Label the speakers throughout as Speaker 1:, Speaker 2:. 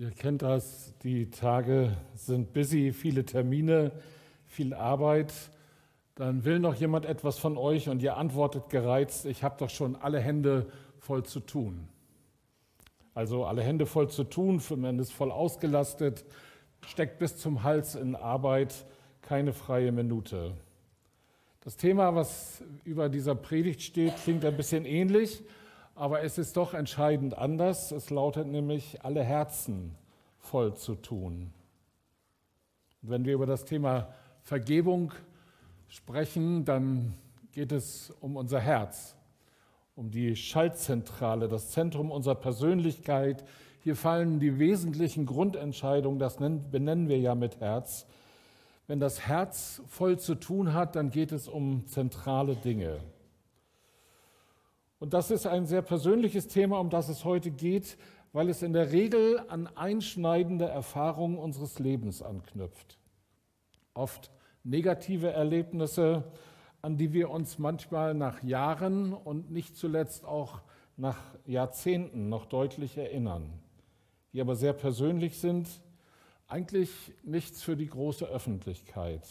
Speaker 1: Ihr kennt das, die Tage sind busy, viele Termine, viel Arbeit. Dann will noch jemand etwas von euch und ihr antwortet gereizt, ich habe doch schon alle Hände voll zu tun. Also alle Hände voll zu tun, man ist voll ausgelastet, steckt bis zum Hals in Arbeit, keine freie Minute. Das Thema, was über dieser Predigt steht, klingt ein bisschen ähnlich, aber es ist doch entscheidend anders. Es lautet nämlich, alle Herzen voll zu tun. Und wenn wir über das Thema Vergebung sprechen, dann geht es um unser Herz, um die Schaltzentrale, das Zentrum unserer Persönlichkeit. Hier fallen die wesentlichen Grundentscheidungen, das benennen wir ja mit Herz. Wenn das Herz voll zu tun hat, dann geht es um zentrale Dinge. Und das ist ein sehr persönliches Thema, um das es heute geht, weil es in der Regel an einschneidende Erfahrungen unseres Lebens anknüpft. Oft negative Erlebnisse, an die wir uns manchmal nach Jahren und nicht zuletzt auch nach Jahrzehnten noch deutlich erinnern, die aber sehr persönlich sind, eigentlich nichts für die große Öffentlichkeit.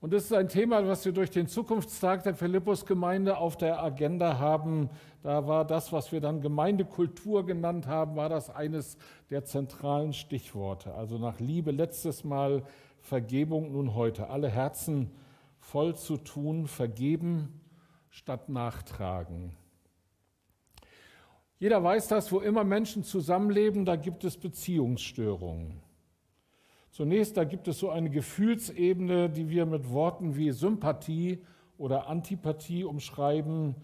Speaker 1: Und das ist ein Thema, was wir durch den Zukunftstag der Philippus-Gemeinde auf der Agenda haben. Da war das, was wir dann Gemeindekultur genannt haben, war das eines der zentralen Stichworte. Also nach Liebe letztes Mal, Vergebung nun heute. Alle Herzen voll zu tun, vergeben statt nachtragen. Jeder weiß das, wo immer Menschen zusammenleben, da gibt es Beziehungsstörungen. Zunächst, da gibt es so eine Gefühlsebene, die wir mit Worten wie Sympathie oder Antipathie umschreiben.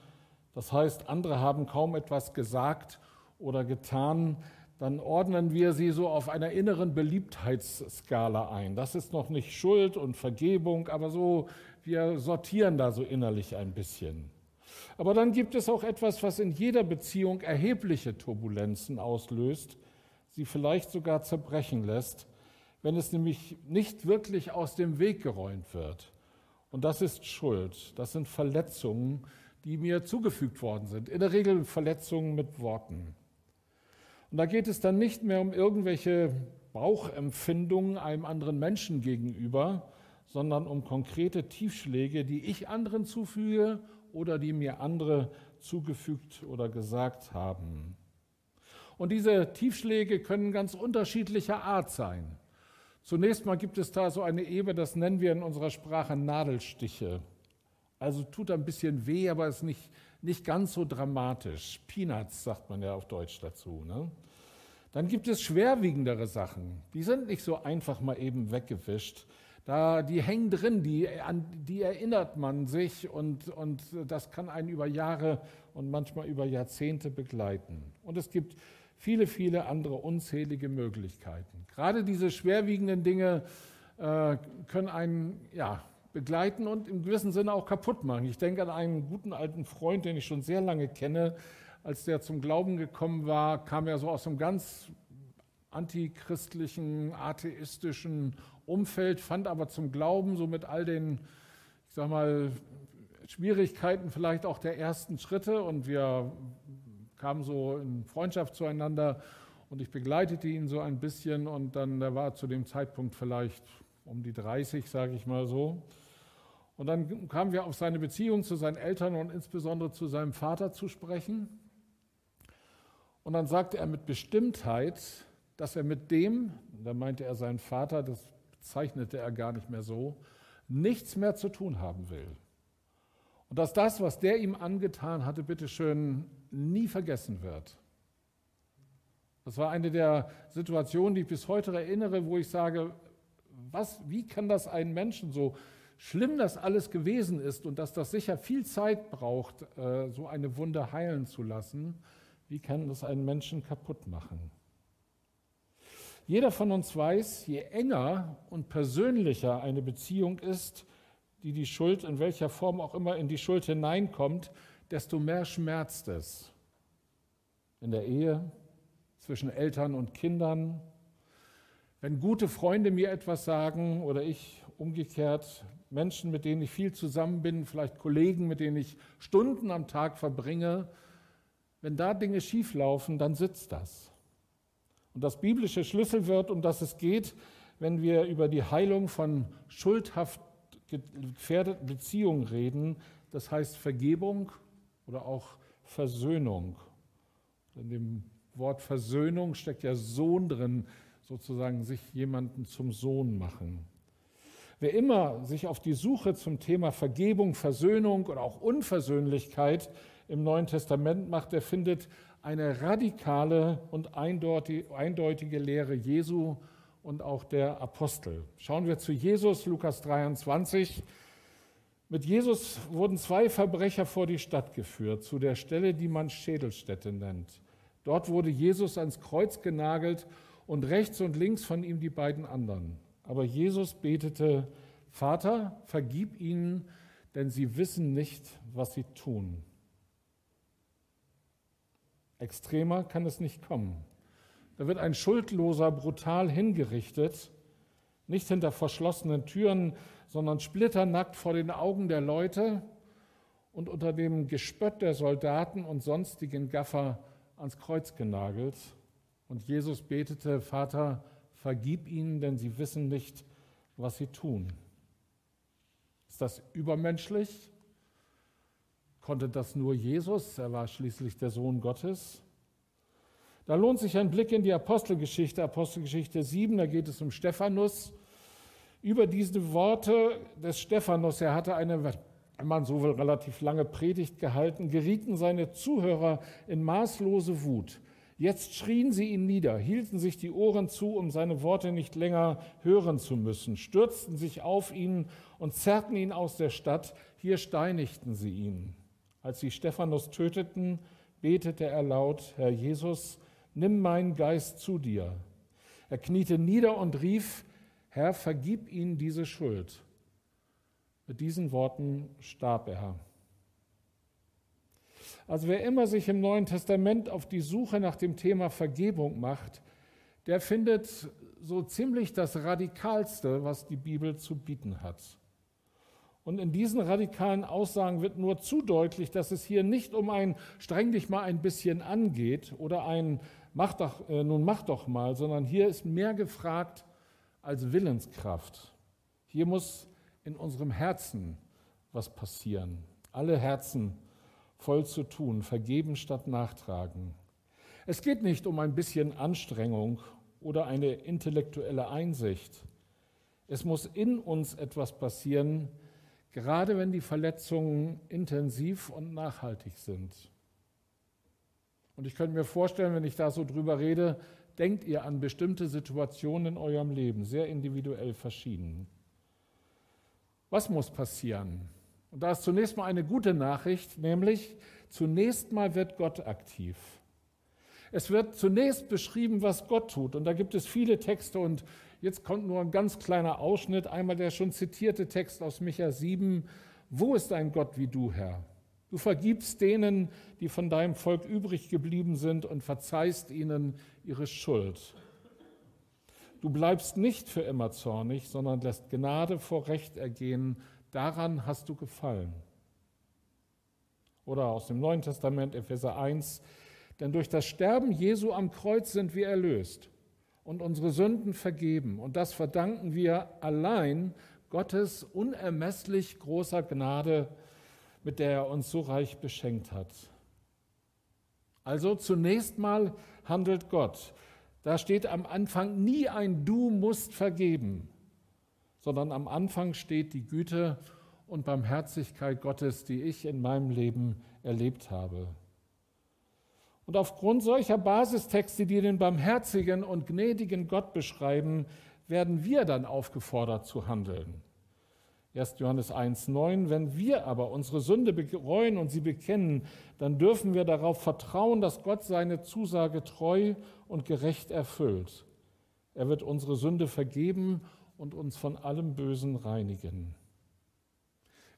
Speaker 1: Das heißt, andere haben kaum etwas gesagt oder getan. Dann ordnen wir sie so auf einer inneren Beliebtheitsskala ein. Das ist noch nicht Schuld und Vergebung, aber so, wir sortieren da so innerlich ein bisschen. Aber dann gibt es auch etwas, was in jeder Beziehung erhebliche Turbulenzen auslöst, sie vielleicht sogar zerbrechen lässt wenn es nämlich nicht wirklich aus dem Weg geräumt wird. Und das ist Schuld. Das sind Verletzungen, die mir zugefügt worden sind. In der Regel Verletzungen mit Worten. Und da geht es dann nicht mehr um irgendwelche Bauchempfindungen einem anderen Menschen gegenüber, sondern um konkrete Tiefschläge, die ich anderen zufüge oder die mir andere zugefügt oder gesagt haben. Und diese Tiefschläge können ganz unterschiedlicher Art sein. Zunächst mal gibt es da so eine Ebene, das nennen wir in unserer Sprache Nadelstiche. Also tut ein bisschen weh, aber ist nicht, nicht ganz so dramatisch. Peanuts sagt man ja auf Deutsch dazu. Ne? Dann gibt es schwerwiegendere Sachen. Die sind nicht so einfach mal eben weggewischt. Da, die hängen drin, die, an die erinnert man sich und, und das kann einen über Jahre und manchmal über Jahrzehnte begleiten. Und es gibt viele, viele andere unzählige Möglichkeiten. Gerade diese schwerwiegenden Dinge äh, können einen ja, begleiten und im gewissen Sinne auch kaputt machen. Ich denke an einen guten alten Freund, den ich schon sehr lange kenne. Als der zum Glauben gekommen war, kam er so aus einem ganz antichristlichen, atheistischen Umfeld, fand aber zum Glauben so mit all den, ich sag mal, Schwierigkeiten vielleicht auch der ersten Schritte und wir kamen so in Freundschaft zueinander und ich begleitete ihn so ein bisschen und dann, der war zu dem Zeitpunkt vielleicht um die 30, sage ich mal so. Und dann kamen wir auf seine Beziehung zu seinen Eltern und insbesondere zu seinem Vater zu sprechen. Und dann sagte er mit Bestimmtheit, dass er mit dem, da meinte er seinen Vater, das bezeichnete er gar nicht mehr so, nichts mehr zu tun haben will. Und dass das, was der ihm angetan hatte, bitteschön nie vergessen wird. Das war eine der Situationen, die ich bis heute erinnere, wo ich sage, was, wie kann das einen Menschen so schlimm das alles gewesen ist und dass das sicher viel Zeit braucht, äh, so eine Wunde heilen zu lassen, wie kann das einen Menschen kaputt machen? Jeder von uns weiß, je enger und persönlicher eine Beziehung ist, die die Schuld in welcher Form auch immer in die Schuld hineinkommt, desto mehr schmerzt es. In der Ehe, zwischen Eltern und Kindern. Wenn gute Freunde mir etwas sagen oder ich umgekehrt, Menschen, mit denen ich viel zusammen bin, vielleicht Kollegen, mit denen ich Stunden am Tag verbringe, wenn da Dinge schieflaufen, dann sitzt das. Und das biblische Schlüsselwort, um das es geht, wenn wir über die Heilung von schuldhaft gefährdeten Beziehungen reden, das heißt Vergebung oder auch Versöhnung. In dem Wort Versöhnung steckt ja Sohn drin, sozusagen sich jemanden zum Sohn machen. Wer immer sich auf die Suche zum Thema Vergebung, Versöhnung oder auch Unversöhnlichkeit im Neuen Testament macht, der findet eine radikale und eindeutige Lehre Jesu und auch der Apostel. Schauen wir zu Jesus, Lukas 23. Mit Jesus wurden zwei Verbrecher vor die Stadt geführt, zu der Stelle, die man Schädelstätte nennt. Dort wurde Jesus ans Kreuz genagelt und rechts und links von ihm die beiden anderen. Aber Jesus betete, Vater, vergib ihnen, denn sie wissen nicht, was sie tun. Extremer kann es nicht kommen. Da wird ein Schuldloser brutal hingerichtet, nicht hinter verschlossenen Türen, sondern splitternackt vor den Augen der Leute und unter dem Gespött der Soldaten und sonstigen Gaffer ans Kreuz genagelt. Und Jesus betete, Vater, vergib ihnen, denn sie wissen nicht, was sie tun. Ist das übermenschlich? Konnte das nur Jesus? Er war schließlich der Sohn Gottes. Da lohnt sich ein Blick in die Apostelgeschichte, Apostelgeschichte 7, da geht es um Stephanus. Über diese Worte des Stephanus, er hatte eine, wenn man so will, relativ lange Predigt gehalten, gerieten seine Zuhörer in maßlose Wut. Jetzt schrien sie ihn nieder, hielten sich die Ohren zu, um seine Worte nicht länger hören zu müssen, stürzten sich auf ihn und zerrten ihn aus der Stadt. Hier steinigten sie ihn. Als sie Stephanus töteten, betete er laut, Herr Jesus, nimm meinen Geist zu dir. Er kniete nieder und rief, Herr, vergib ihnen diese Schuld. Mit diesen Worten starb er. Also wer immer sich im Neuen Testament auf die Suche nach dem Thema Vergebung macht, der findet so ziemlich das Radikalste, was die Bibel zu bieten hat. Und in diesen radikalen Aussagen wird nur zu deutlich, dass es hier nicht um ein streng dich mal ein bisschen angeht oder ein mach doch, äh, nun mach doch mal, sondern hier ist mehr gefragt als Willenskraft. Hier muss in unserem Herzen was passieren. Alle Herzen voll zu tun, vergeben statt nachtragen. Es geht nicht um ein bisschen Anstrengung oder eine intellektuelle Einsicht. Es muss in uns etwas passieren, gerade wenn die Verletzungen intensiv und nachhaltig sind. Und ich könnte mir vorstellen, wenn ich da so drüber rede, denkt ihr an bestimmte Situationen in eurem Leben, sehr individuell verschieden. Was muss passieren? Und da ist zunächst mal eine gute Nachricht, nämlich zunächst mal wird Gott aktiv. Es wird zunächst beschrieben, was Gott tut. Und da gibt es viele Texte und Jetzt kommt nur ein ganz kleiner Ausschnitt, einmal der schon zitierte Text aus Micha 7. Wo ist ein Gott wie du, Herr? Du vergibst denen, die von deinem Volk übrig geblieben sind und verzeihst ihnen ihre Schuld. Du bleibst nicht für immer zornig, sondern lässt Gnade vor Recht ergehen. Daran hast du gefallen. Oder aus dem Neuen Testament, Epheser 1. Denn durch das Sterben Jesu am Kreuz sind wir erlöst und unsere Sünden vergeben. Und das verdanken wir allein Gottes unermesslich großer Gnade, mit der er uns so reich beschenkt hat. Also zunächst mal handelt Gott. Da steht am Anfang nie ein Du musst vergeben, sondern am Anfang steht die Güte und Barmherzigkeit Gottes, die ich in meinem Leben erlebt habe. Und aufgrund solcher Basistexte, die den barmherzigen und gnädigen Gott beschreiben, werden wir dann aufgefordert zu handeln. 1. Johannes 1.9, wenn wir aber unsere Sünde bereuen und sie bekennen, dann dürfen wir darauf vertrauen, dass Gott seine Zusage treu und gerecht erfüllt. Er wird unsere Sünde vergeben und uns von allem Bösen reinigen.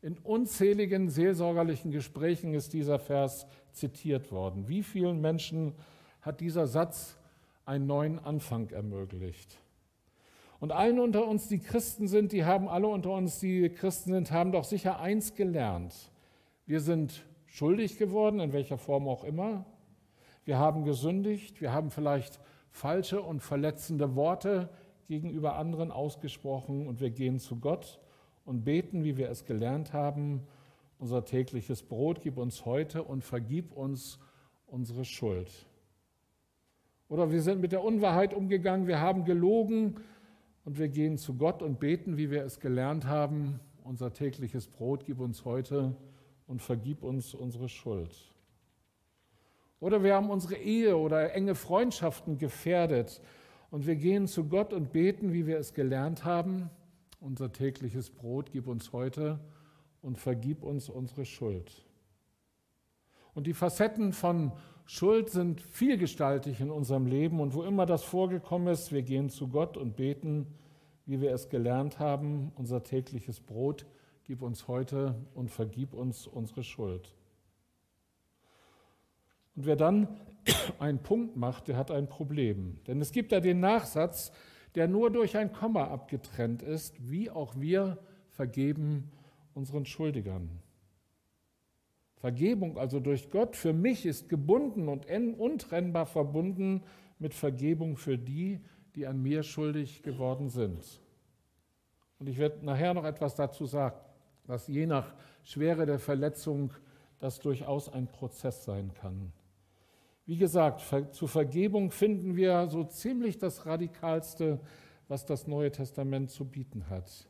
Speaker 1: In unzähligen seelsorgerlichen Gesprächen ist dieser Vers zitiert worden. Wie vielen Menschen hat dieser Satz einen neuen Anfang ermöglicht? Und allen unter uns, die Christen sind, die haben alle unter uns, die Christen sind, haben doch sicher eins gelernt. Wir sind schuldig geworden, in welcher Form auch immer. Wir haben gesündigt, wir haben vielleicht falsche und verletzende Worte gegenüber anderen ausgesprochen und wir gehen zu Gott und beten, wie wir es gelernt haben. Unser tägliches Brot gib uns heute und vergib uns unsere Schuld. Oder wir sind mit der Unwahrheit umgegangen, wir haben gelogen und wir gehen zu Gott und beten, wie wir es gelernt haben. Unser tägliches Brot gib uns heute und vergib uns unsere Schuld. Oder wir haben unsere Ehe oder enge Freundschaften gefährdet und wir gehen zu Gott und beten, wie wir es gelernt haben. Unser tägliches Brot gib uns heute und vergib uns unsere Schuld. Und die Facetten von Schuld sind vielgestaltig in unserem Leben und wo immer das vorgekommen ist, wir gehen zu Gott und beten, wie wir es gelernt haben. Unser tägliches Brot gib uns heute und vergib uns unsere Schuld. Und wer dann einen Punkt macht, der hat ein Problem. Denn es gibt da den Nachsatz, der nur durch ein Komma abgetrennt ist, wie auch wir vergeben unseren Schuldigern. Vergebung also durch Gott für mich ist gebunden und untrennbar verbunden mit Vergebung für die, die an mir schuldig geworden sind. Und ich werde nachher noch etwas dazu sagen, dass je nach Schwere der Verletzung das durchaus ein Prozess sein kann. Wie gesagt, zur Vergebung finden wir so ziemlich das Radikalste, was das Neue Testament zu bieten hat.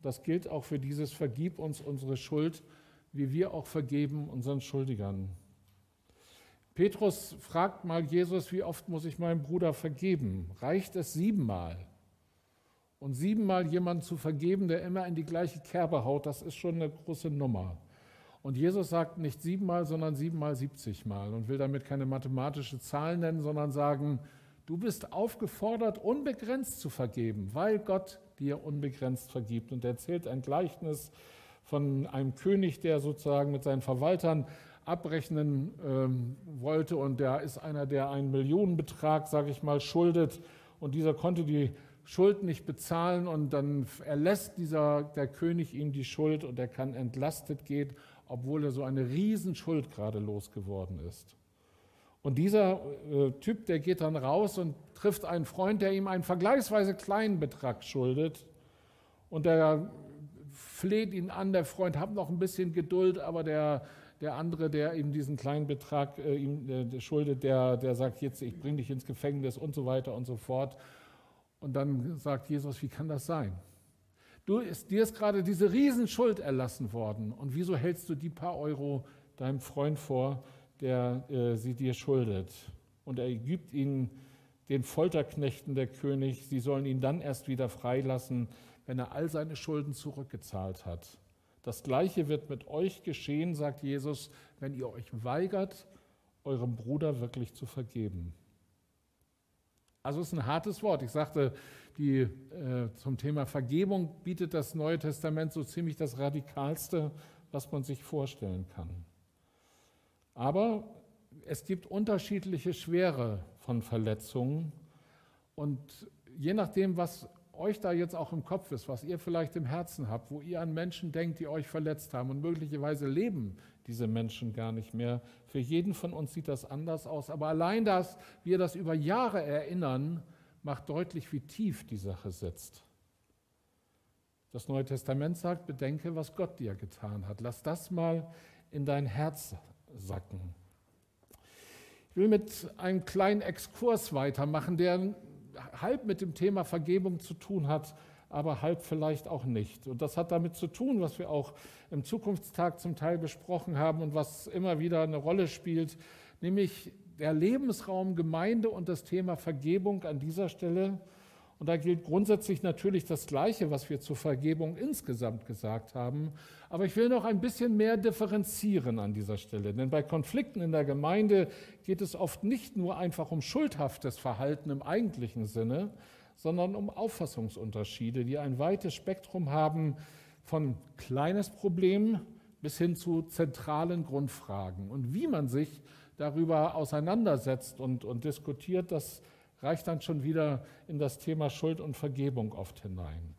Speaker 1: Das gilt auch für dieses Vergib uns unsere Schuld, wie wir auch vergeben unseren Schuldigern. Petrus fragt mal Jesus, wie oft muss ich meinem Bruder vergeben? Reicht es siebenmal? Und siebenmal jemanden zu vergeben, der immer in die gleiche Kerbe haut, das ist schon eine große Nummer. Und Jesus sagt nicht siebenmal, sondern siebenmal siebzigmal und will damit keine mathematische Zahl nennen, sondern sagen, du bist aufgefordert, unbegrenzt zu vergeben, weil Gott dir unbegrenzt vergibt. Und er erzählt ein Gleichnis von einem König, der sozusagen mit seinen Verwaltern abrechnen ähm, wollte und der ist einer, der einen Millionenbetrag, sage ich mal, schuldet und dieser konnte die Schuld nicht bezahlen und dann erlässt dieser, der König ihm die Schuld und er kann entlastet gehen obwohl er so eine Riesenschuld gerade losgeworden ist. Und dieser äh, Typ, der geht dann raus und trifft einen Freund, der ihm einen vergleichsweise kleinen Betrag schuldet. Und der fleht ihn an, der Freund, hat noch ein bisschen Geduld, aber der, der andere, der ihm diesen kleinen Betrag äh, ihm äh, schuldet, der, der sagt jetzt, ich bringe dich ins Gefängnis und so weiter und so fort. Und dann sagt Jesus, wie kann das sein? Du, ist, dir ist gerade diese Riesenschuld erlassen worden. Und wieso hältst du die paar Euro deinem Freund vor, der äh, sie dir schuldet? Und er gibt ihnen den Folterknechten der König, sie sollen ihn dann erst wieder freilassen, wenn er all seine Schulden zurückgezahlt hat. Das Gleiche wird mit euch geschehen, sagt Jesus, wenn ihr euch weigert, eurem Bruder wirklich zu vergeben. Also es ist ein hartes Wort. Ich sagte, die, äh, zum Thema Vergebung bietet das Neue Testament so ziemlich das Radikalste, was man sich vorstellen kann. Aber es gibt unterschiedliche Schwere von Verletzungen und je nachdem, was euch da jetzt auch im Kopf ist, was ihr vielleicht im Herzen habt, wo ihr an Menschen denkt, die euch verletzt haben und möglicherweise leben diese Menschen gar nicht mehr. Für jeden von uns sieht das anders aus, aber allein dass wir das über Jahre erinnern, macht deutlich, wie tief die Sache sitzt. Das Neue Testament sagt, bedenke, was Gott dir getan hat. Lass das mal in dein Herz sacken. Ich will mit einem kleinen Exkurs weitermachen, der halb mit dem Thema Vergebung zu tun hat, aber halb vielleicht auch nicht. Und das hat damit zu tun, was wir auch im Zukunftstag zum Teil besprochen haben und was immer wieder eine Rolle spielt, nämlich der Lebensraum Gemeinde und das Thema Vergebung an dieser Stelle. Und da gilt grundsätzlich natürlich das Gleiche, was wir zur Vergebung insgesamt gesagt haben. Aber ich will noch ein bisschen mehr differenzieren an dieser Stelle. Denn bei Konflikten in der Gemeinde geht es oft nicht nur einfach um schuldhaftes Verhalten im eigentlichen Sinne, sondern um Auffassungsunterschiede, die ein weites Spektrum haben von kleines Problem bis hin zu zentralen Grundfragen. Und wie man sich darüber auseinandersetzt und, und diskutiert, das reicht dann schon wieder in das Thema Schuld und Vergebung oft hinein.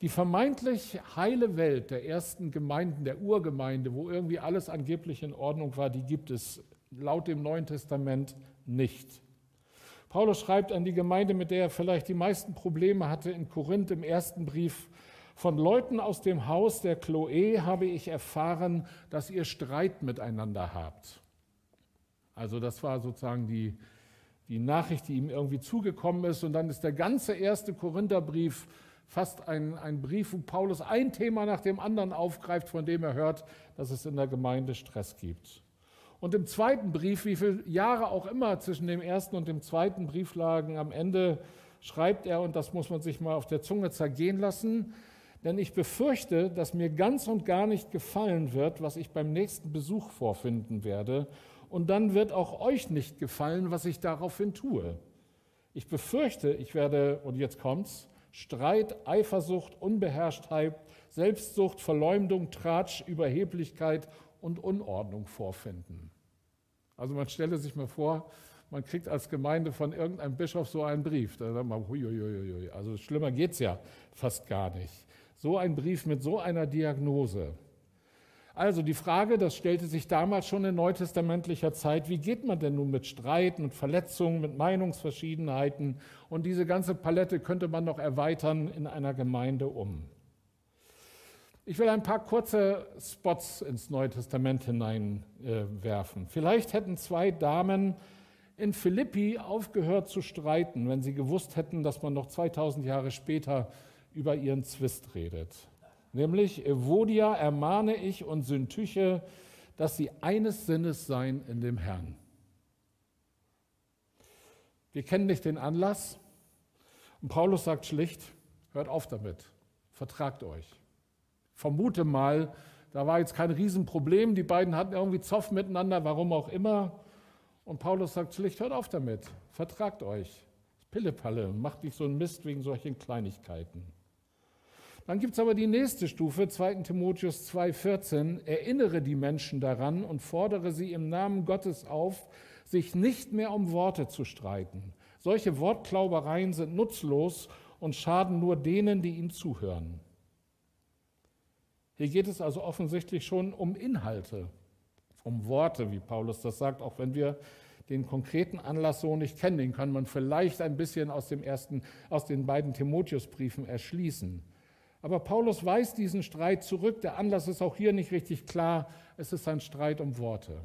Speaker 1: Die vermeintlich heile Welt der ersten Gemeinden, der Urgemeinde, wo irgendwie alles angeblich in Ordnung war, die gibt es laut dem Neuen Testament nicht. Paulus schreibt an die Gemeinde, mit der er vielleicht die meisten Probleme hatte in Korinth im ersten Brief, von Leuten aus dem Haus der Chloe habe ich erfahren, dass ihr Streit miteinander habt. Also das war sozusagen die, die Nachricht, die ihm irgendwie zugekommen ist. Und dann ist der ganze erste Korintherbrief fast ein, ein Brief, wo Paulus ein Thema nach dem anderen aufgreift, von dem er hört, dass es in der Gemeinde Stress gibt. Und im zweiten Brief, wie viele Jahre auch immer zwischen dem ersten und dem zweiten Brief lagen, am Ende schreibt er, und das muss man sich mal auf der Zunge zergehen lassen, denn ich befürchte, dass mir ganz und gar nicht gefallen wird, was ich beim nächsten Besuch vorfinden werde, und dann wird auch euch nicht gefallen, was ich daraufhin tue. Ich befürchte, ich werde, und jetzt kommt's, Streit, Eifersucht, Unbeherrschtheit, Selbstsucht, Verleumdung, Tratsch, Überheblichkeit und Unordnung vorfinden. Also man stelle sich mal vor, man kriegt als Gemeinde von irgendeinem Bischof so einen Brief. Da sagt man, huiuiuiui. also schlimmer geht es ja fast gar nicht. So ein Brief mit so einer Diagnose. Also die Frage, das stellte sich damals schon in neutestamentlicher Zeit, wie geht man denn nun mit Streit, mit Verletzungen, mit Meinungsverschiedenheiten und diese ganze Palette könnte man noch erweitern in einer Gemeinde um. Ich will ein paar kurze Spots ins Neue Testament hineinwerfen. Äh, Vielleicht hätten zwei Damen in Philippi aufgehört zu streiten, wenn sie gewusst hätten, dass man noch 2000 Jahre später über ihren Zwist redet. Nämlich, Evodia ermahne ich und Syntyche, dass sie eines Sinnes seien in dem Herrn. Wir kennen nicht den Anlass. Und Paulus sagt schlicht, hört auf damit, vertragt euch vermute mal, da war jetzt kein Riesenproblem. Die beiden hatten irgendwie Zoff miteinander, warum auch immer. Und Paulus sagt schlicht, hört auf damit, vertragt euch. Pillepalle, macht nicht so einen Mist wegen solchen Kleinigkeiten. Dann gibt es aber die nächste Stufe, 2 Timotheus 2,14. Erinnere die Menschen daran und fordere sie im Namen Gottes auf, sich nicht mehr um Worte zu streiten. Solche Wortklaubereien sind nutzlos und schaden nur denen, die ihnen zuhören. Hier geht es also offensichtlich schon um Inhalte, um Worte, wie Paulus das sagt, auch wenn wir den konkreten Anlass so nicht kennen. Den kann man vielleicht ein bisschen aus, dem ersten, aus den beiden Timotheusbriefen erschließen. Aber Paulus weist diesen Streit zurück. Der Anlass ist auch hier nicht richtig klar. Es ist ein Streit um Worte.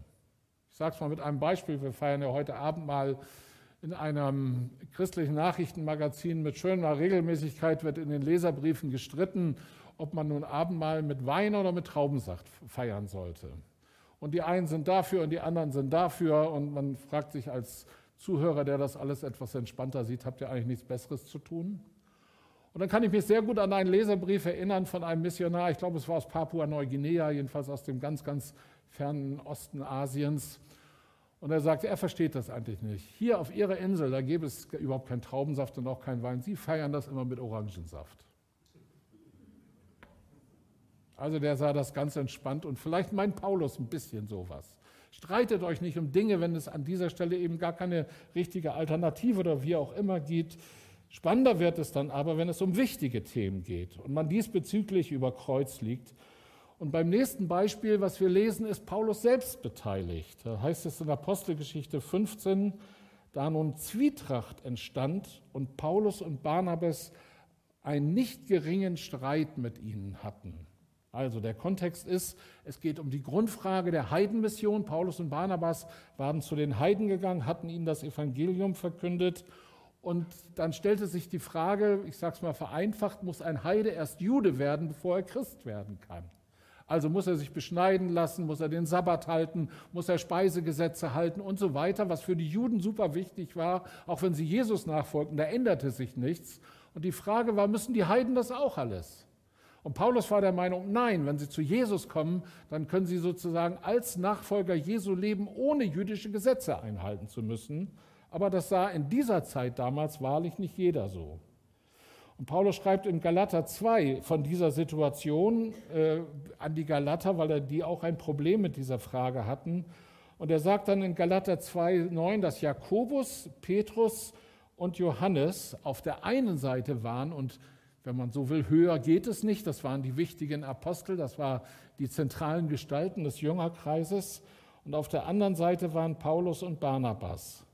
Speaker 1: Ich sage es mal mit einem Beispiel. Wir feiern ja heute Abend mal in einem christlichen Nachrichtenmagazin mit schöner Regelmäßigkeit wird in den Leserbriefen gestritten, ob man nun Abendmahl mit Wein oder mit Traubensaft feiern sollte. Und die einen sind dafür und die anderen sind dafür. Und man fragt sich als Zuhörer, der das alles etwas entspannter sieht, habt ihr eigentlich nichts Besseres zu tun? Und dann kann ich mich sehr gut an einen Leserbrief erinnern von einem Missionar, ich glaube, es war aus Papua-Neuguinea, jedenfalls aus dem ganz, ganz fernen Osten Asiens. Und er sagte, er versteht das eigentlich nicht. Hier auf Ihrer Insel, da gäbe es überhaupt keinen Traubensaft und auch keinen Wein. Sie feiern das immer mit Orangensaft. Also der sah das ganz entspannt und vielleicht meint Paulus ein bisschen sowas. Streitet euch nicht um Dinge, wenn es an dieser Stelle eben gar keine richtige Alternative oder wie auch immer gibt. Spannender wird es dann aber, wenn es um wichtige Themen geht und man diesbezüglich über Kreuz liegt. Und beim nächsten Beispiel, was wir lesen, ist Paulus selbst beteiligt. Da heißt es in Apostelgeschichte 15, da nun Zwietracht entstand und Paulus und Barnabas einen nicht geringen Streit mit ihnen hatten. Also der Kontext ist, es geht um die Grundfrage der Heidenmission. Paulus und Barnabas waren zu den Heiden gegangen, hatten ihnen das Evangelium verkündet. Und dann stellte sich die Frage, ich sage es mal vereinfacht, muss ein Heide erst Jude werden, bevor er Christ werden kann? Also muss er sich beschneiden lassen, muss er den Sabbat halten, muss er Speisegesetze halten und so weiter, was für die Juden super wichtig war, auch wenn sie Jesus nachfolgten, da änderte sich nichts. Und die Frage war, müssen die Heiden das auch alles? Und Paulus war der Meinung, nein, wenn sie zu Jesus kommen, dann können sie sozusagen als Nachfolger Jesu leben, ohne jüdische Gesetze einhalten zu müssen. Aber das sah in dieser Zeit damals wahrlich nicht jeder so. Und Paulus schreibt in Galater 2 von dieser Situation äh, an die Galater, weil er die auch ein Problem mit dieser Frage hatten. Und er sagt dann in Galater 2,9, dass Jakobus, Petrus und Johannes auf der einen Seite waren und wenn man so will, höher geht es nicht. Das waren die wichtigen Apostel, das waren die zentralen Gestalten des Jüngerkreises. Und auf der anderen Seite waren Paulus und Barnabas.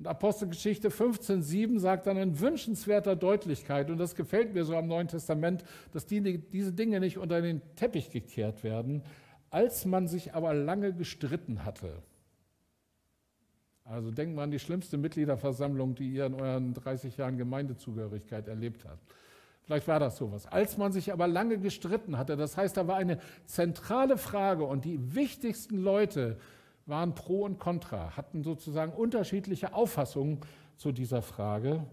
Speaker 1: Und Apostelgeschichte 15,7 sagt dann in wünschenswerter Deutlichkeit, und das gefällt mir so am Neuen Testament, dass die, diese Dinge nicht unter den Teppich gekehrt werden, als man sich aber lange gestritten hatte. Also denkt mal an die schlimmste Mitgliederversammlung, die ihr in euren 30 Jahren Gemeindezugehörigkeit erlebt habt. Vielleicht war das sowas. Als man sich aber lange gestritten hatte, das heißt, da war eine zentrale Frage und die wichtigsten Leute waren pro und contra, hatten sozusagen unterschiedliche Auffassungen zu dieser Frage.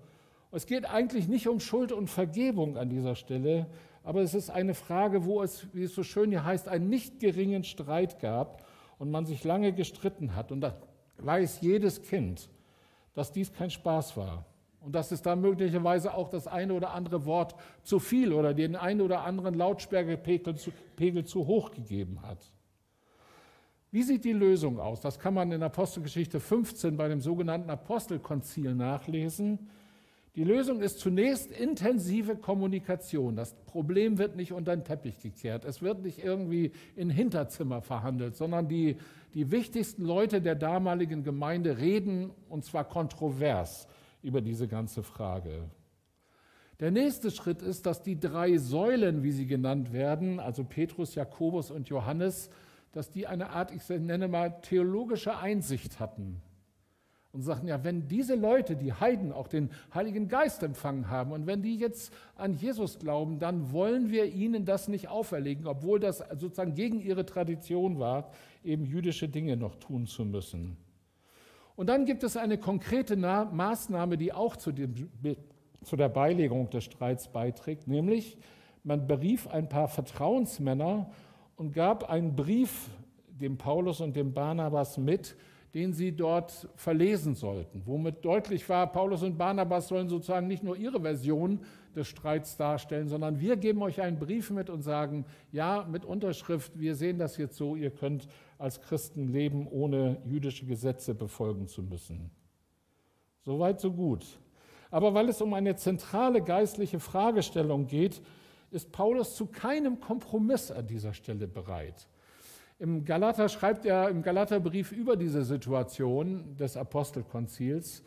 Speaker 1: Es geht eigentlich nicht um Schuld und Vergebung an dieser Stelle, aber es ist eine Frage, wo es, wie es so schön hier heißt, einen nicht geringen Streit gab und man sich lange gestritten hat. Und da weiß jedes Kind, dass dies kein Spaß war und dass es da möglicherweise auch das eine oder andere Wort zu viel oder den einen oder anderen Lautsperrpegel zu, zu hoch gegeben hat. Wie sieht die Lösung aus? Das kann man in Apostelgeschichte 15 bei dem sogenannten Apostelkonzil nachlesen. Die Lösung ist zunächst intensive Kommunikation. Das Problem wird nicht unter den Teppich gekehrt. Es wird nicht irgendwie in Hinterzimmer verhandelt, sondern die, die wichtigsten Leute der damaligen Gemeinde reden, und zwar kontrovers, über diese ganze Frage. Der nächste Schritt ist, dass die drei Säulen, wie sie genannt werden, also Petrus, Jakobus und Johannes, dass die eine Art, ich nenne mal, theologische Einsicht hatten und sagten, ja, wenn diese Leute, die Heiden, auch den Heiligen Geist empfangen haben und wenn die jetzt an Jesus glauben, dann wollen wir ihnen das nicht auferlegen, obwohl das sozusagen gegen ihre Tradition war, eben jüdische Dinge noch tun zu müssen. Und dann gibt es eine konkrete Maßnahme, die auch zu, dem, zu der Beilegung des Streits beiträgt, nämlich man berief ein paar Vertrauensmänner und gab einen Brief dem Paulus und dem Barnabas mit, den sie dort verlesen sollten, womit deutlich war, Paulus und Barnabas sollen sozusagen nicht nur ihre Version des Streits darstellen, sondern wir geben euch einen Brief mit und sagen, ja, mit Unterschrift, wir sehen das jetzt so, ihr könnt als Christen leben, ohne jüdische Gesetze befolgen zu müssen. Soweit, so gut. Aber weil es um eine zentrale geistliche Fragestellung geht, ist Paulus zu keinem Kompromiss an dieser Stelle bereit. Im Galater schreibt er im Galaterbrief über diese Situation des Apostelkonzils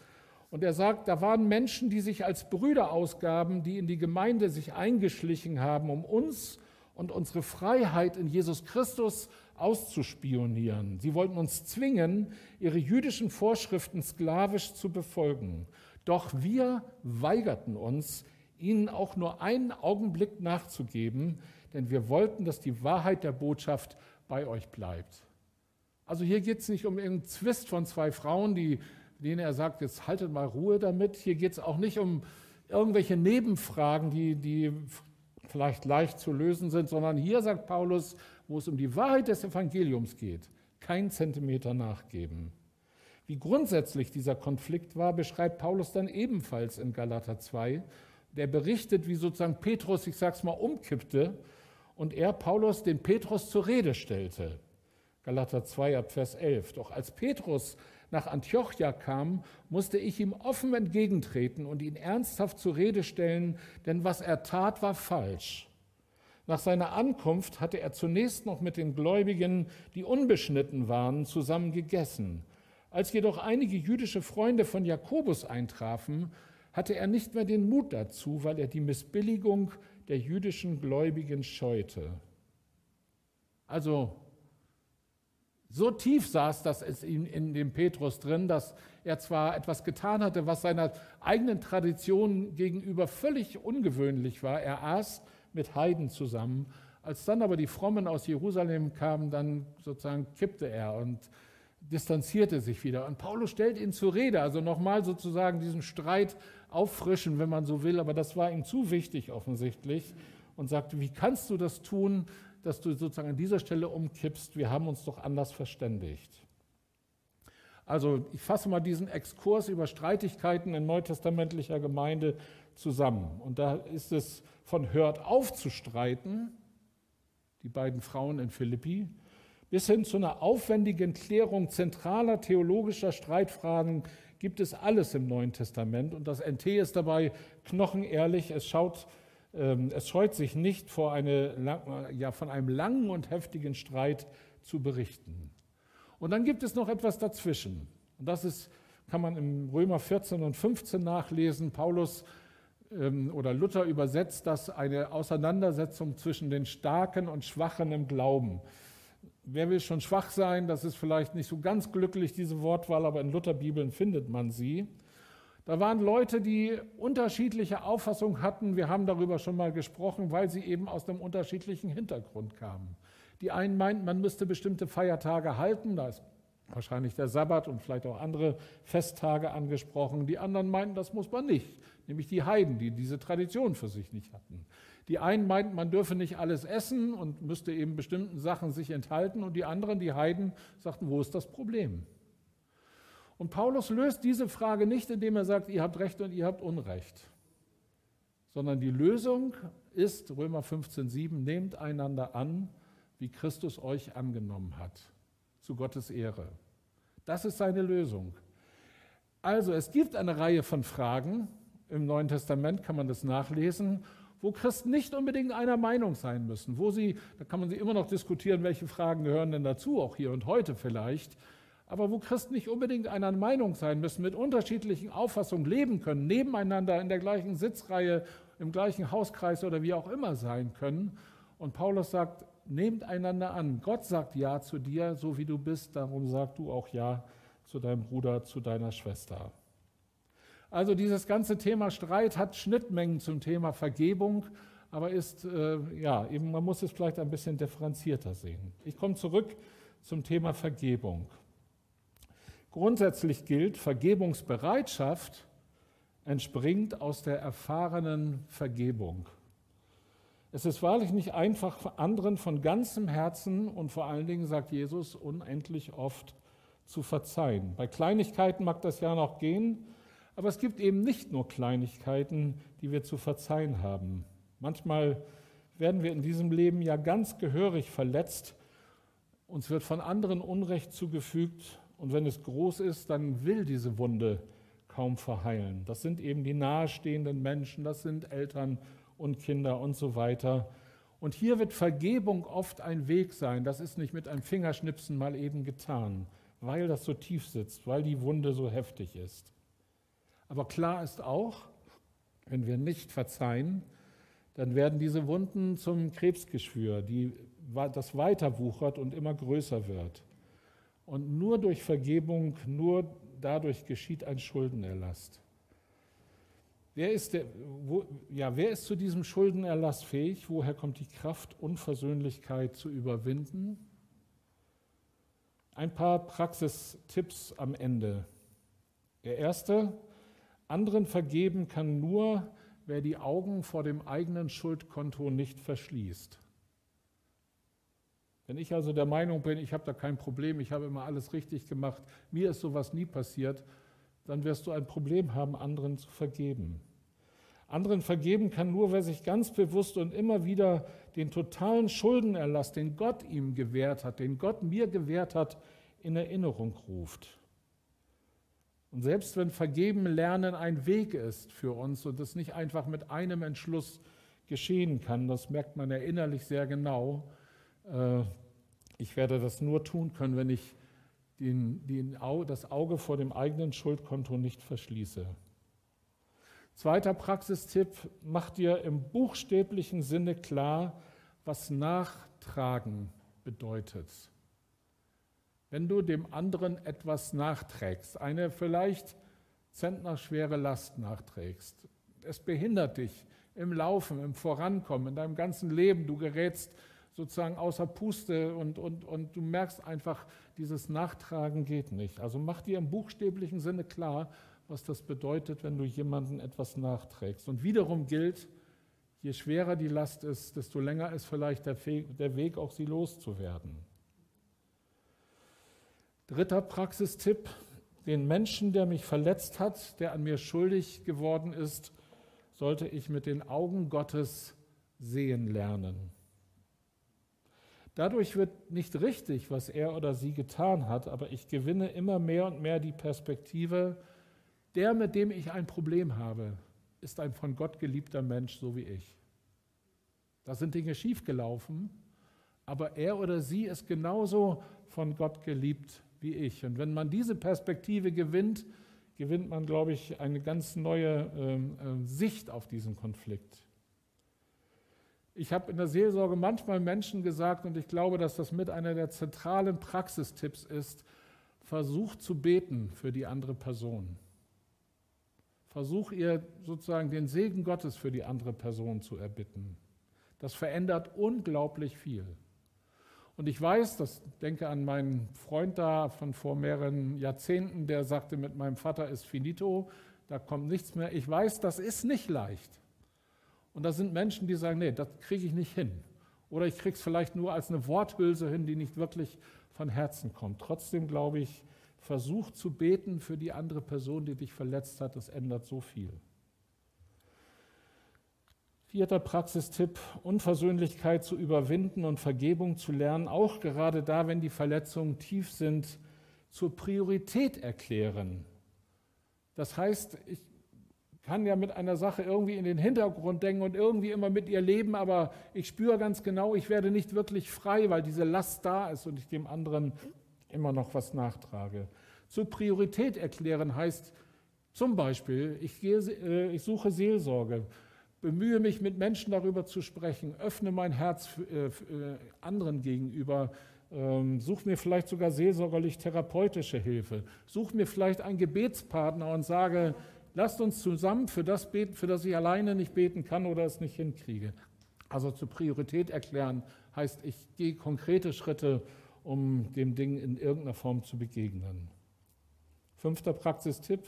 Speaker 1: und er sagt, da waren Menschen, die sich als Brüder ausgaben, die in die Gemeinde sich eingeschlichen haben, um uns und unsere Freiheit in Jesus Christus auszuspionieren. Sie wollten uns zwingen, ihre jüdischen Vorschriften sklavisch zu befolgen. Doch wir weigerten uns, ihnen auch nur einen Augenblick nachzugeben, denn wir wollten, dass die Wahrheit der Botschaft bei euch bleibt. Also hier geht es nicht um irgendeinen Zwist von zwei Frauen, die, denen er sagt, jetzt haltet mal Ruhe damit. Hier geht es auch nicht um irgendwelche Nebenfragen, die, die vielleicht leicht zu lösen sind, sondern hier sagt Paulus, wo es um die Wahrheit des Evangeliums geht, kein Zentimeter nachgeben. Wie grundsätzlich dieser Konflikt war, beschreibt Paulus dann ebenfalls in Galater 2 der berichtet, wie sozusagen Petrus, ich sag's mal, umkippte und er, Paulus, den Petrus zur Rede stellte. Galater 2 ab Vers 11. Doch als Petrus nach Antiochia kam, musste ich ihm offen entgegentreten und ihn ernsthaft zur Rede stellen, denn was er tat, war falsch. Nach seiner Ankunft hatte er zunächst noch mit den Gläubigen, die unbeschnitten waren, zusammen gegessen. Als jedoch einige jüdische Freunde von Jakobus eintrafen, hatte er nicht mehr den Mut dazu, weil er die Missbilligung der jüdischen Gläubigen scheute. Also so tief saß das in, in dem Petrus drin, dass er zwar etwas getan hatte, was seiner eigenen Tradition gegenüber völlig ungewöhnlich war. Er aß mit Heiden zusammen. Als dann aber die Frommen aus Jerusalem kamen, dann sozusagen kippte er und distanzierte sich wieder. Und Paulus stellt ihn zur Rede, also nochmal sozusagen diesen Streit auffrischen, wenn man so will, aber das war ihm zu wichtig offensichtlich und sagte, wie kannst du das tun, dass du sozusagen an dieser Stelle umkippst? Wir haben uns doch anders verständigt. Also ich fasse mal diesen Exkurs über Streitigkeiten in neutestamentlicher Gemeinde zusammen. Und da ist es von hört auf zu streiten, die beiden Frauen in Philippi, bis hin zu einer aufwendigen Klärung zentraler theologischer Streitfragen gibt es alles im Neuen Testament und das NT ist dabei knochenehrlich. Es, schaut, ähm, es scheut sich nicht, vor eine, ja, von einem langen und heftigen Streit zu berichten. Und dann gibt es noch etwas dazwischen. Und das ist kann man im Römer 14 und 15 nachlesen. Paulus ähm, oder Luther übersetzt das eine Auseinandersetzung zwischen den Starken und Schwachen im Glauben. Wer will schon schwach sein? Das ist vielleicht nicht so ganz glücklich, diese Wortwahl, aber in Lutherbibeln findet man sie. Da waren Leute, die unterschiedliche Auffassungen hatten. Wir haben darüber schon mal gesprochen, weil sie eben aus einem unterschiedlichen Hintergrund kamen. Die einen meinten, man müsste bestimmte Feiertage halten. Da ist wahrscheinlich der Sabbat und vielleicht auch andere Festtage angesprochen. Die anderen meinten, das muss man nicht, nämlich die Heiden, die diese Tradition für sich nicht hatten. Die einen meinten, man dürfe nicht alles essen und müsste eben bestimmten Sachen sich enthalten und die anderen, die Heiden, sagten, wo ist das Problem? Und Paulus löst diese Frage nicht, indem er sagt, ihr habt Recht und ihr habt Unrecht, sondern die Lösung ist, Römer 15,7, nehmt einander an, wie Christus euch angenommen hat zu Gottes Ehre. Das ist seine Lösung. Also es gibt eine Reihe von Fragen, im Neuen Testament kann man das nachlesen, wo Christen nicht unbedingt einer Meinung sein müssen, wo sie, da kann man sie immer noch diskutieren, welche Fragen gehören denn dazu, auch hier und heute vielleicht, aber wo Christen nicht unbedingt einer Meinung sein müssen, mit unterschiedlichen Auffassungen leben können, nebeneinander in der gleichen Sitzreihe, im gleichen Hauskreis oder wie auch immer sein können. Und Paulus sagt, nehmt einander an. Gott sagt Ja zu dir, so wie du bist, darum sag du auch Ja zu deinem Bruder, zu deiner Schwester. Also dieses ganze Thema Streit hat Schnittmengen zum Thema Vergebung, aber ist, äh, ja, eben, man muss es vielleicht ein bisschen differenzierter sehen. Ich komme zurück zum Thema Vergebung. Grundsätzlich gilt, Vergebungsbereitschaft entspringt aus der erfahrenen Vergebung. Es ist wahrlich nicht einfach, anderen von ganzem Herzen und vor allen Dingen, sagt Jesus, unendlich oft zu verzeihen. Bei Kleinigkeiten mag das ja noch gehen, aber es gibt eben nicht nur Kleinigkeiten, die wir zu verzeihen haben. Manchmal werden wir in diesem Leben ja ganz gehörig verletzt. Uns wird von anderen Unrecht zugefügt und wenn es groß ist, dann will diese Wunde kaum verheilen. Das sind eben die nahestehenden Menschen, das sind Eltern und Kinder und so weiter. Und hier wird Vergebung oft ein Weg sein. Das ist nicht mit einem Fingerschnipsen mal eben getan, weil das so tief sitzt, weil die Wunde so heftig ist. Aber klar ist auch, wenn wir nicht verzeihen, dann werden diese Wunden zum Krebsgeschwür, die, das weiter wuchert und immer größer wird. Und nur durch Vergebung, nur dadurch geschieht ein Schuldenerlass. Wer ist, der, wo, ja, wer ist zu diesem Schuldenerlass fähig? Woher kommt die Kraft, Unversöhnlichkeit zu überwinden? Ein paar Praxistipps am Ende. Der erste, anderen vergeben kann nur, wer die Augen vor dem eigenen Schuldkonto nicht verschließt. Wenn ich also der Meinung bin, ich habe da kein Problem, ich habe immer alles richtig gemacht, mir ist sowas nie passiert, dann wirst du ein Problem haben, anderen zu vergeben. Anderen vergeben kann nur, wer sich ganz bewusst und immer wieder den totalen Schuldenerlass, den Gott ihm gewährt hat, den Gott mir gewährt hat, in Erinnerung ruft. Und selbst wenn Vergeben lernen ein Weg ist für uns und es nicht einfach mit einem Entschluss geschehen kann, das merkt man ja innerlich sehr genau, äh, ich werde das nur tun können, wenn ich den, den, das Auge vor dem eigenen Schuldkonto nicht verschließe. Zweiter Praxistipp, mach dir im buchstäblichen Sinne klar, was Nachtragen bedeutet. Wenn du dem anderen etwas nachträgst, eine vielleicht zentnerschwere Last nachträgst, es behindert dich im Laufen, im Vorankommen, in deinem ganzen Leben, du gerätst sozusagen außer Puste und, und, und du merkst einfach, dieses Nachtragen geht nicht. Also mach dir im buchstäblichen Sinne klar, was das bedeutet, wenn du jemandem etwas nachträgst. Und wiederum gilt, je schwerer die Last ist, desto länger ist vielleicht der Weg, auch sie loszuwerden. Dritter Praxistipp, den Menschen, der mich verletzt hat, der an mir schuldig geworden ist, sollte ich mit den Augen Gottes sehen lernen. Dadurch wird nicht richtig, was er oder sie getan hat, aber ich gewinne immer mehr und mehr die Perspektive, der, mit dem ich ein Problem habe, ist ein von Gott geliebter Mensch, so wie ich. Da sind Dinge schiefgelaufen, aber er oder sie ist genauso von Gott geliebt wie ich. Und wenn man diese Perspektive gewinnt, gewinnt man, glaube ich, eine ganz neue ähm, äh, Sicht auf diesen Konflikt. Ich habe in der Seelsorge manchmal Menschen gesagt, und ich glaube, dass das mit einer der zentralen Praxistipps ist, versuch zu beten für die andere Person. Versuch ihr sozusagen den Segen Gottes für die andere Person zu erbitten. Das verändert unglaublich viel. Und ich weiß, das denke an meinen Freund da von vor mehreren Jahrzehnten, der sagte, mit meinem Vater ist finito, da kommt nichts mehr. Ich weiß, das ist nicht leicht. Und da sind Menschen, die sagen, nee, das kriege ich nicht hin. Oder ich kriege es vielleicht nur als eine Worthülse hin, die nicht wirklich von Herzen kommt. Trotzdem glaube ich, versuch zu beten für die andere Person, die dich verletzt hat. Das ändert so viel. Vierter Praxistipp, Unversöhnlichkeit zu überwinden und Vergebung zu lernen, auch gerade da, wenn die Verletzungen tief sind, zur Priorität erklären. Das heißt, ich kann ja mit einer Sache irgendwie in den Hintergrund denken und irgendwie immer mit ihr leben, aber ich spüre ganz genau, ich werde nicht wirklich frei, weil diese Last da ist und ich dem anderen immer noch was nachtrage. Zur Priorität erklären heißt zum Beispiel, ich, gehe, äh, ich suche Seelsorge bemühe mich, mit Menschen darüber zu sprechen, öffne mein Herz äh, äh, anderen gegenüber, ähm, such mir vielleicht sogar seelsorgerlich therapeutische Hilfe, such mir vielleicht einen Gebetspartner und sage, lasst uns zusammen für das beten, für das ich alleine nicht beten kann oder es nicht hinkriege. Also zur Priorität erklären heißt, ich gehe konkrete Schritte, um dem Ding in irgendeiner Form zu begegnen. Fünfter Praxistipp.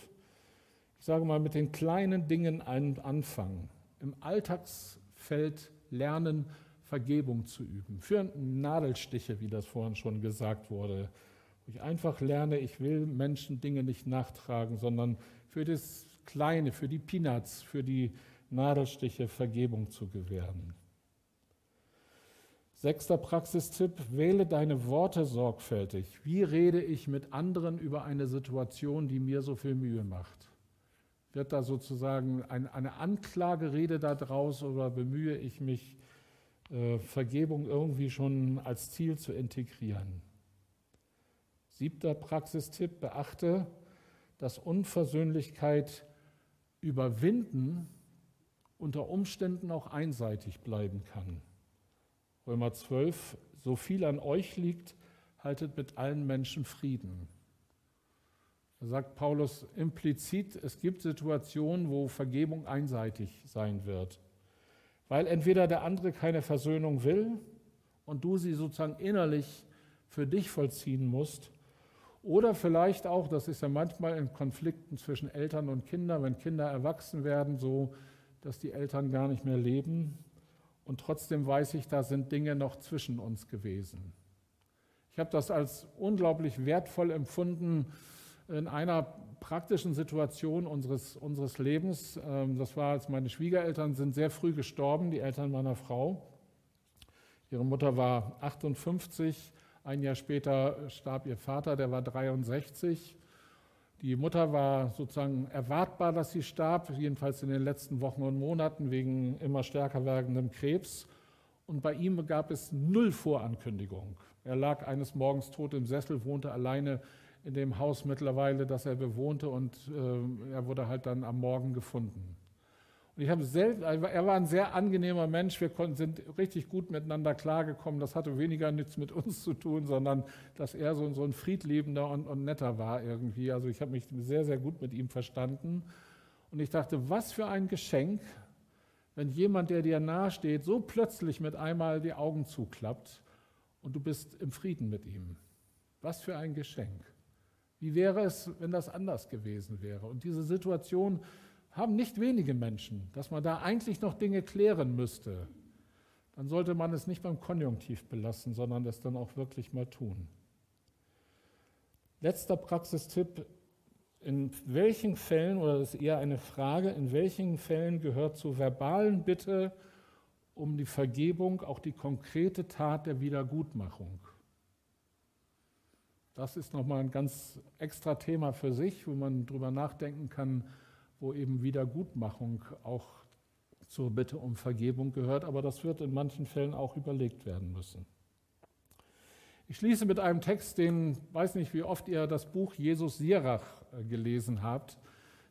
Speaker 1: Ich sage mal, mit den kleinen Dingen anfangen im Alltagsfeld lernen, Vergebung zu üben. Für Nadelstiche, wie das vorhin schon gesagt wurde. Wo ich einfach lerne, ich will Menschen Dinge nicht nachtragen, sondern für das Kleine, für die Peanuts, für die Nadelstiche Vergebung zu gewähren. Sechster Praxistipp, wähle deine Worte sorgfältig. Wie rede ich mit anderen über eine Situation, die mir so viel Mühe macht? Wird da sozusagen eine Anklagerede daraus oder bemühe ich mich, äh, Vergebung irgendwie schon als Ziel zu integrieren? Siebter Praxistipp, beachte, dass Unversöhnlichkeit überwinden unter Umständen auch einseitig bleiben kann. Römer 12, so viel an euch liegt, haltet mit allen Menschen Frieden. Da sagt Paulus implizit, es gibt Situationen, wo Vergebung einseitig sein wird. Weil entweder der andere keine Versöhnung will und du sie sozusagen innerlich für dich vollziehen musst, oder vielleicht auch, das ist ja manchmal in Konflikten zwischen Eltern und Kindern, wenn Kinder erwachsen werden, so, dass die Eltern gar nicht mehr leben. Und trotzdem weiß ich, da sind Dinge noch zwischen uns gewesen. Ich habe das als unglaublich wertvoll empfunden, in einer praktischen Situation unseres, unseres Lebens. Ähm, das war, als meine Schwiegereltern sind sehr früh gestorben, die Eltern meiner Frau. Ihre Mutter war 58, ein Jahr später starb ihr Vater, der war 63. Die Mutter war sozusagen erwartbar, dass sie starb, jedenfalls in den letzten Wochen und Monaten wegen immer stärker werdendem Krebs. Und bei ihm gab es null Vorankündigung. Er lag eines Morgens tot im Sessel, wohnte alleine in dem Haus mittlerweile, das er bewohnte und äh, er wurde halt dann am Morgen gefunden. Und ich habe selten, er war ein sehr angenehmer Mensch, wir konnten, sind richtig gut miteinander klargekommen. Das hatte weniger nichts mit uns zu tun, sondern dass er so, so ein friedliebender und, und netter war irgendwie. Also ich habe mich sehr, sehr gut mit ihm verstanden. Und ich dachte, was für ein Geschenk, wenn jemand, der dir nahesteht, so plötzlich mit einmal die Augen zuklappt und du bist im Frieden mit ihm. Was für ein Geschenk. Wie wäre es, wenn das anders gewesen wäre? Und diese Situation haben nicht wenige Menschen, dass man da eigentlich noch Dinge klären müsste. Dann sollte man es nicht beim Konjunktiv belassen, sondern es dann auch wirklich mal tun. Letzter Praxistipp. In welchen Fällen, oder das ist eher eine Frage, in welchen Fällen gehört zur verbalen Bitte um die Vergebung auch die konkrete Tat der Wiedergutmachung? Das ist nochmal ein ganz extra Thema für sich, wo man drüber nachdenken kann, wo eben Wiedergutmachung auch zur Bitte um Vergebung gehört, aber das wird in manchen Fällen auch überlegt werden müssen. Ich schließe mit einem Text, den weiß nicht, wie oft ihr das Buch Jesus Sirach äh, gelesen habt.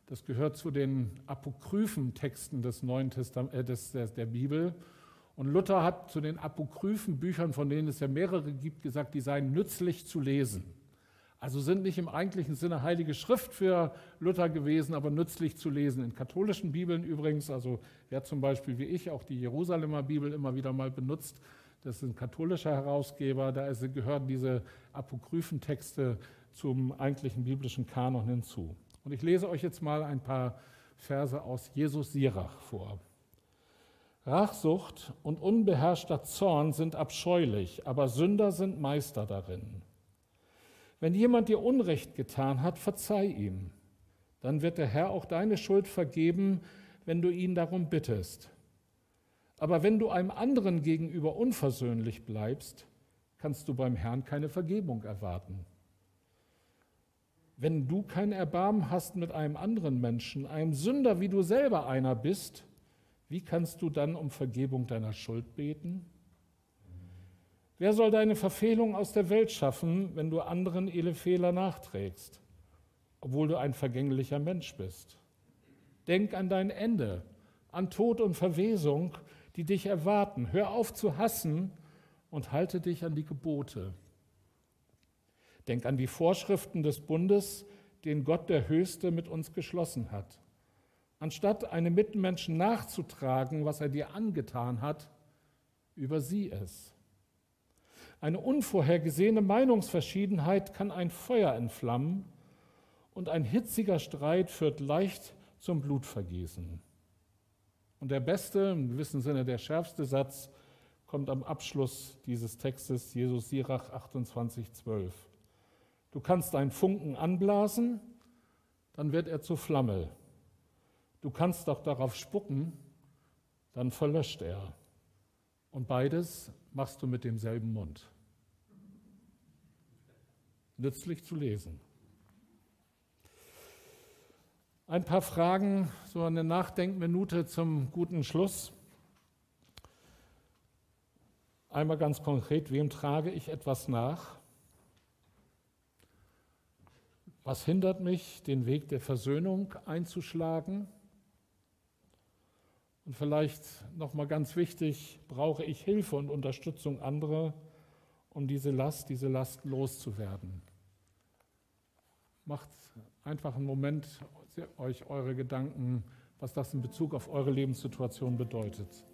Speaker 1: Das gehört zu den apokryphen Texten des Neuen Testament, äh, des, der, der Bibel. Und Luther hat zu den apokryphen Büchern, von denen es ja mehrere gibt, gesagt, die seien nützlich zu lesen. Also sind nicht im eigentlichen Sinne heilige Schrift für Luther gewesen, aber nützlich zu lesen. In katholischen Bibeln übrigens, also wer zum Beispiel wie ich auch die Jerusalemer Bibel immer wieder mal benutzt, das ist ein katholischer Herausgeber, da gehören diese apokryphen Texte zum eigentlichen biblischen Kanon hinzu. Und ich lese euch jetzt mal ein paar Verse aus Jesus Sirach vor. Rachsucht und unbeherrschter Zorn sind abscheulich, aber Sünder sind Meister darin. Wenn jemand dir Unrecht getan hat, verzeih ihm. Dann wird der Herr auch deine Schuld vergeben, wenn du ihn darum bittest. Aber wenn du einem anderen gegenüber unversöhnlich bleibst, kannst du beim Herrn keine Vergebung erwarten. Wenn du kein Erbarmen hast mit einem anderen Menschen, einem Sünder, wie du selber einer bist, wie kannst du dann um Vergebung deiner Schuld beten? Wer soll deine Verfehlung aus der Welt schaffen, wenn du anderen ihre Fehler nachträgst, obwohl du ein vergänglicher Mensch bist? Denk an dein Ende, an Tod und Verwesung, die dich erwarten. Hör auf zu hassen und halte dich an die Gebote. Denk an die Vorschriften des Bundes, den Gott der Höchste mit uns geschlossen hat. Anstatt einem Mitmenschen nachzutragen, was er dir angetan hat, übersieh es. Eine unvorhergesehene Meinungsverschiedenheit kann ein Feuer entflammen und ein hitziger Streit führt leicht zum Blutvergießen. Und der beste, im gewissen Sinne der schärfste Satz kommt am Abschluss dieses Textes, Jesus Sirach 28, 12. Du kannst einen Funken anblasen, dann wird er zur Flamme. Du kannst auch darauf spucken, dann verlöscht er. Und beides machst du mit demselben Mund nützlich zu lesen. Ein paar Fragen, so eine Nachdenkminute zum guten Schluss. Einmal ganz konkret, wem trage ich etwas nach? Was hindert mich, den Weg der Versöhnung einzuschlagen? Und vielleicht noch mal ganz wichtig, brauche ich Hilfe und Unterstützung anderer, um diese Last, diese Last loszuwerden? Macht einfach einen Moment euch eure Gedanken, was das in Bezug auf eure Lebenssituation bedeutet.